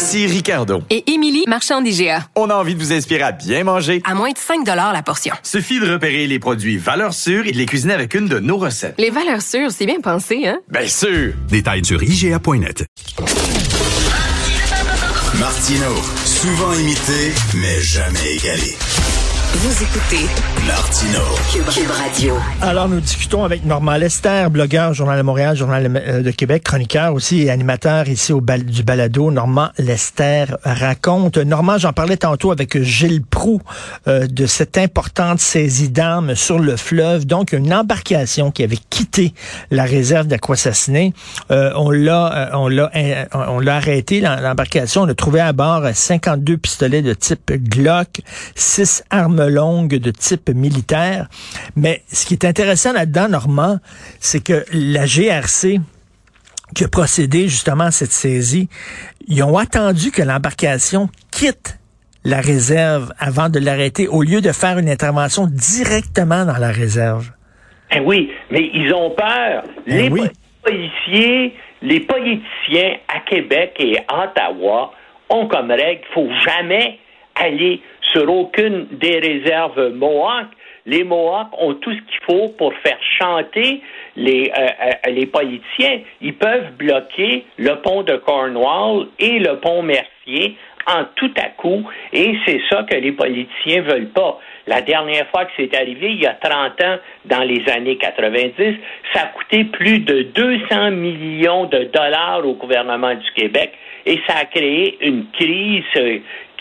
Ici Ricardo. Et Émilie, marchand d'IGA. On a envie de vous inspirer à bien manger. À moins de 5 la portion. Suffit de repérer les produits valeurs sûres et de les cuisiner avec une de nos recettes. Les valeurs sûres, c'est bien pensé, hein? Bien sûr! Détails sur IGA.net. Martino, souvent imité, mais jamais égalé. Vous écoutez Martino. Cube, Radio. Alors, nous discutons avec Normand Lester, blogueur, Journal de Montréal, Journal de Québec, chroniqueur aussi et animateur ici au bal du balado. Normand Lester raconte. Normand, j'en parlais tantôt avec Gilles Proux euh, de cette importante saisie d'armes sur le fleuve. Donc, une embarcation qui avait quitté la réserve d'Aquassassiné. Euh, on l'a, euh, on l'a, on l'a arrêté, l'embarcation. On a trouvé à bord 52 pistolets de type Glock, 6 armes longue de type militaire. Mais ce qui est intéressant là-dedans, Normand, c'est que la GRC qui a procédé justement à cette saisie, ils ont attendu que l'embarcation quitte la réserve avant de l'arrêter au lieu de faire une intervention directement dans la réserve. Eh oui, mais ils ont peur. Eh les oui. policiers, les politiciens à Québec et à Ottawa ont comme règle, il faut jamais aller sur aucune des réserves Mohawk. Les Mohawks ont tout ce qu'il faut pour faire chanter les, euh, euh, les politiciens. Ils peuvent bloquer le pont de Cornwall et le pont Mercier en tout à coup, et c'est ça que les politiciens veulent pas. La dernière fois que c'est arrivé, il y a 30 ans, dans les années 90, ça a coûté plus de 200 millions de dollars au gouvernement du Québec et ça a créé une crise euh,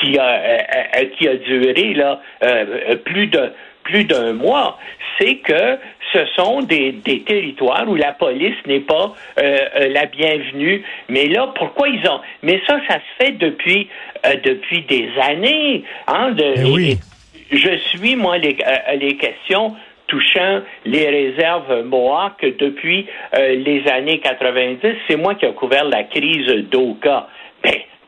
qui a, euh, euh, qui a duré là, euh, plus de plus d'un mois, c'est que ce sont des, des, territoires où la police n'est pas euh, la bienvenue. Mais là, pourquoi ils ont Mais ça, ça se fait depuis euh, depuis des années. Hein, de, Eh oui. et je suis moi les, euh, les questions touchant les réserves Mohawk depuis euh, les années 90. C'est moi qui ai couvert la crise d'Oka.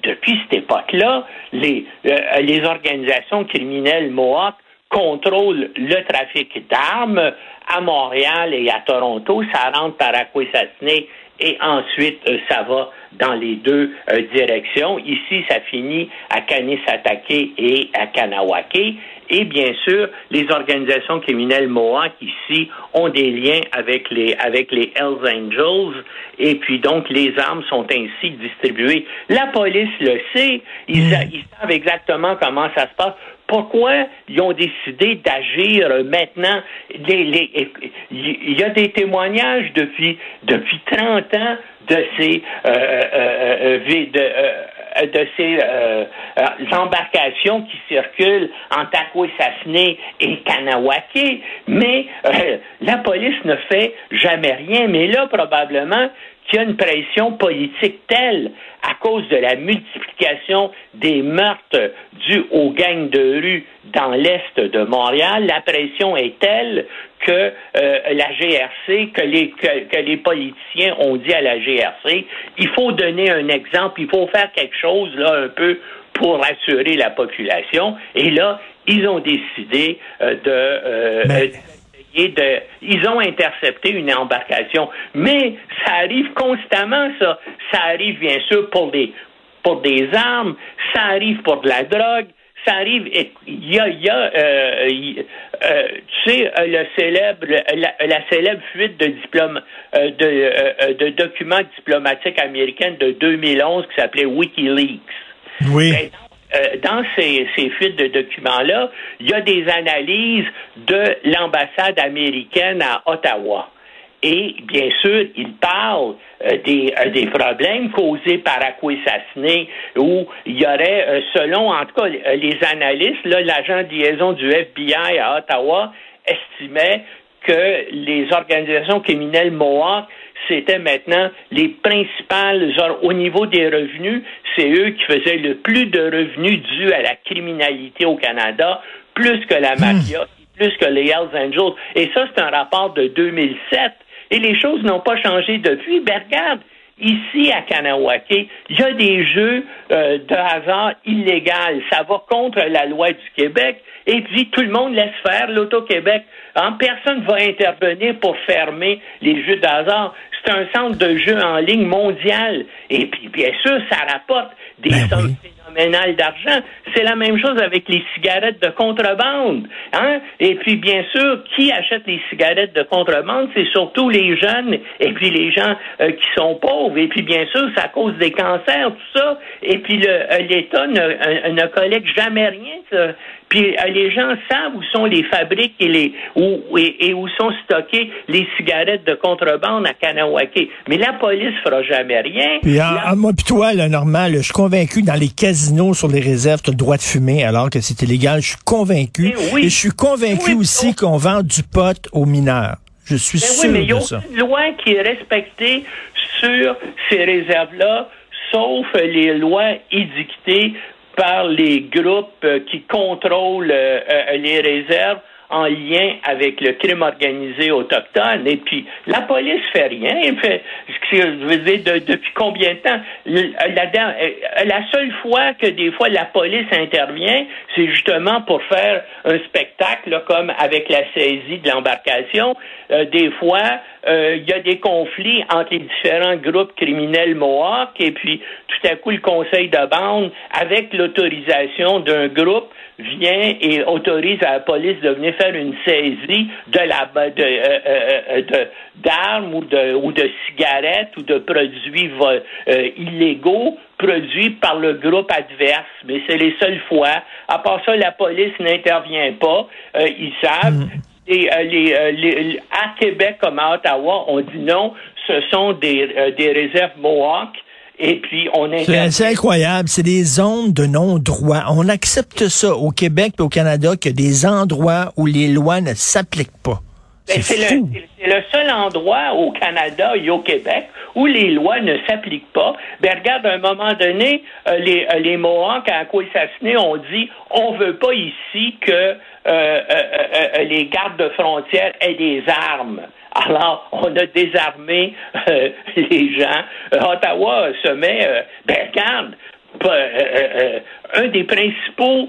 Depuis cette époque-là, les, euh, les organisations criminelles Mohawk contrôlent le trafic d'armes à Montréal et à Toronto. Ça rentre par Akwesasne et ensuite euh, ça va dans les deux euh, directions. Ici, ça finit à Kanisatake et à Kanawake. Et bien sûr, les organisations criminelles Mohawk ici ont des liens avec les avec les Hells Angels et puis donc les armes sont ainsi distribuées. La police le sait, ils, ils savent exactement comment ça se passe. Pourquoi ils ont décidé d'agir maintenant? Il y a des témoignages depuis, depuis 30 ans de ces, euh, euh, euh, de, de ces embarcations qui circulent en Takwesasne et Kanawake, mais la police ne fait jamais rien. Mais là, probablement, qu'il y a une pression politique telle à cause de la multiplication des meurtres dus aux gangs de rue dans l'est de Montréal. La pression est telle que euh, la GRC, que les, que, que, les politiciens ont dit à la GRC, il faut donner un exemple, il faut faire quelque chose là un peu pour rassurer la population. Et là, ils ont décidé euh, de... Euh, Mais de, ils ont intercepté une embarcation. Mais ça arrive constamment, ça. Ça arrive, bien sûr, pour des, pour des armes, ça arrive pour de la drogue, ça arrive. Il y a, y a euh, euh, tu sais, le célèbre, la, la célèbre fuite de diplôme, euh, de, de, documents diplomatiques américains de 2011 qui s'appelait WikiLeaks. Oui. Ben, dans ces, fuites de documents-là, il y a des analyses de l'ambassade américaine à Ottawa. Et bien sûr, il parle euh, des, euh, des, problèmes causés par Akwesasne, où il y aurait, euh, selon en tout cas les analystes, l'agent de liaison du FBI à Ottawa estimait que les organisations criminelles Mohawk c'était maintenant les principales, au niveau des revenus, c'est eux qui faisaient le plus de revenus dus à la criminalité au Canada, plus que la mafia, plus que les Hells Angels. Et ça, c'est un rapport de 2007. Et les choses n'ont pas changé depuis. Ben, regarde, Ici, à Kanawake, il y a des jeux euh, de hasard illégaux. Ça va contre la loi du Québec. Et puis, tout le monde laisse faire l'Auto-Québec. Hein, personne ne va intervenir pour fermer les jeux de hasard. C'est un centre de jeux en ligne mondial. Et puis, bien sûr, ça rapporte des ben sommes phénoménales d'argent. C'est la même chose avec les cigarettes de contrebande. Hein? Et puis, bien sûr, qui achète les cigarettes de contrebande? C'est surtout les jeunes et puis les gens euh, qui sont pauvres. Et puis, bien sûr, ça cause des cancers, tout ça. Et puis, euh, l'État ne, euh, ne collecte jamais rien. Ça. Puis les gens savent où sont les fabriques et, les, où, et, où sont stockées les cigarettes de contrebande à Kanawake. Mais la police fera jamais rien. Puis moi puis toi, là, normal, je suis convaincu dans les casinos sur les réserves, tu as le droit de fumer alors que c'est illégal. Je suis convaincu. oui. Et je suis convaincu aussi qu'on vend du pot aux mineurs. Je suis sûr mais il y a ça. loi qui est respectée sur ces réserves-là, sauf les lois édictées par les groupes euh, qui contrôlent euh, euh, les réserves en lien avec le crime organisé autochtone. Et puis, la police fait rien. Je veux dire, depuis combien de temps? La, la, seule fois que des fois la police intervient, c'est justement pour faire un spectacle, comme avec la saisie de l'embarcation. des fois, il y a des conflits entre les différents groupes criminels Mohawks et puis tout à coup le conseil de bande, avec l'autorisation d'un groupe, vient et autorise à la police de venir faire une saisie de euh, euh, euh, d'armes ou de ou de cigarettes ou de produits illégaux produits par le groupe adverse. Mais c'est les seules fois. À part ça, la police n'intervient pas. ils savent. Mm. Et les, à Québec comme à Ottawa, on dit non, ce sont des, des réserves Mohawk et puis on C'est incroyable, c'est des zones de non-droit. On accepte ça au Québec et au Canada que des endroits où les lois ne s'appliquent pas. Ben, c'est le, le, seul endroit au Canada et au Québec où les lois ne s'appliquent pas. Ben, regarde, à un moment donné, euh, les, euh, les Mohawks à Akwesasne ont dit on veut pas ici que euh, euh, les gardes de frontières aient des armes. Alors, on a désarmé euh, les gens. Euh, Ottawa se met, euh, ben regarde, un des principaux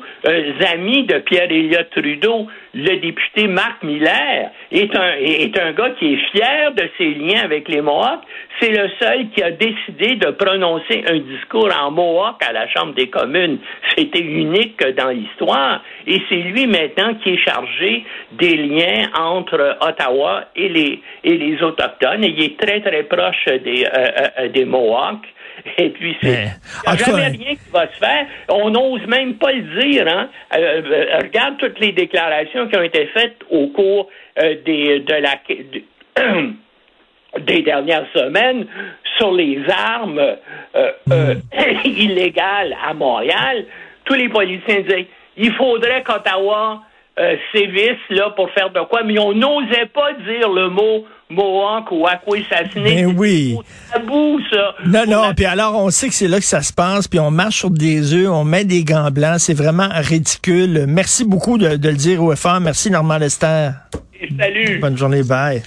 amis de Pierre Elliott Trudeau, le député Marc Miller, est un, est un gars qui est fier de ses liens avec les Mohawks. C'est le seul qui a décidé de prononcer un discours en Mohawk à la Chambre des communes. C'était unique dans l'histoire. Et c'est lui maintenant qui est chargé des liens entre Ottawa et les, et les Autochtones. Et il est très, très proche des, euh, euh, des Mohawks. Et puis, c'est. Jamais rien qui va se faire. On n'ose même pas le dire. Hein? Euh, regarde toutes les déclarations qui ont été faites au cours des, de la. des dernières semaines sur les armes euh, euh, illégales à Montréal, tous les policiers disaient il faudrait qu'Ottawa euh, là pour faire de quoi, mais on n'osait pas dire le mot Mohawk ou Akwesasne. Mais oui. tabou, ça. Non, non, puis alors on sait que c'est là que ça se passe, puis on marche sur des œufs, on met des gants blancs, c'est vraiment ridicule. Merci beaucoup de, de le dire au FR. Merci Normand Lester. Salut. Bonne journée, bye.